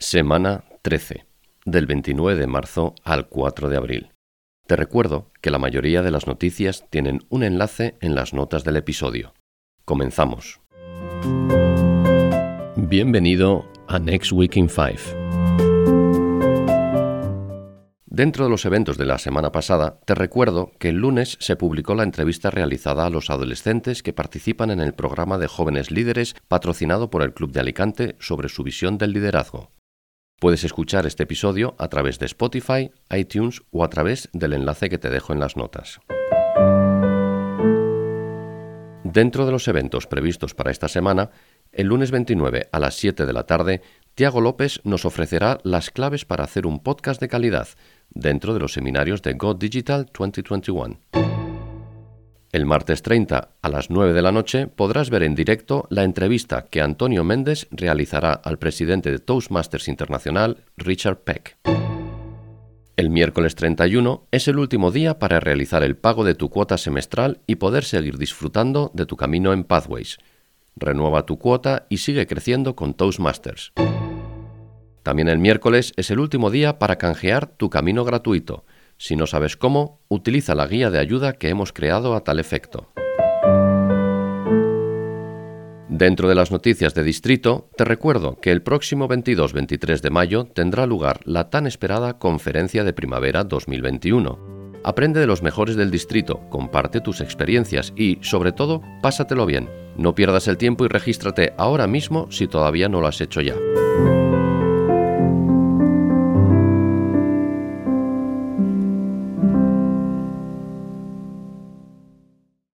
Semana 13, del 29 de marzo al 4 de abril. Te recuerdo que la mayoría de las noticias tienen un enlace en las notas del episodio. Comenzamos. Bienvenido a Next Week in Five. Dentro de los eventos de la semana pasada, te recuerdo que el lunes se publicó la entrevista realizada a los adolescentes que participan en el programa de jóvenes líderes patrocinado por el Club de Alicante sobre su visión del liderazgo. Puedes escuchar este episodio a través de Spotify, iTunes o a través del enlace que te dejo en las notas. Dentro de los eventos previstos para esta semana, el lunes 29 a las 7 de la tarde, Tiago López nos ofrecerá las claves para hacer un podcast de calidad dentro de los seminarios de Go Digital 2021. El martes 30 a las 9 de la noche podrás ver en directo la entrevista que Antonio Méndez realizará al presidente de Toastmasters Internacional, Richard Peck. El miércoles 31 es el último día para realizar el pago de tu cuota semestral y poder seguir disfrutando de tu camino en Pathways. Renueva tu cuota y sigue creciendo con Toastmasters. También el miércoles es el último día para canjear tu camino gratuito si no sabes cómo, utiliza la guía de ayuda que hemos creado a tal efecto. Dentro de las noticias de distrito, te recuerdo que el próximo 22-23 de mayo tendrá lugar la tan esperada Conferencia de Primavera 2021. Aprende de los mejores del distrito, comparte tus experiencias y, sobre todo, pásatelo bien. No pierdas el tiempo y regístrate ahora mismo si todavía no lo has hecho ya.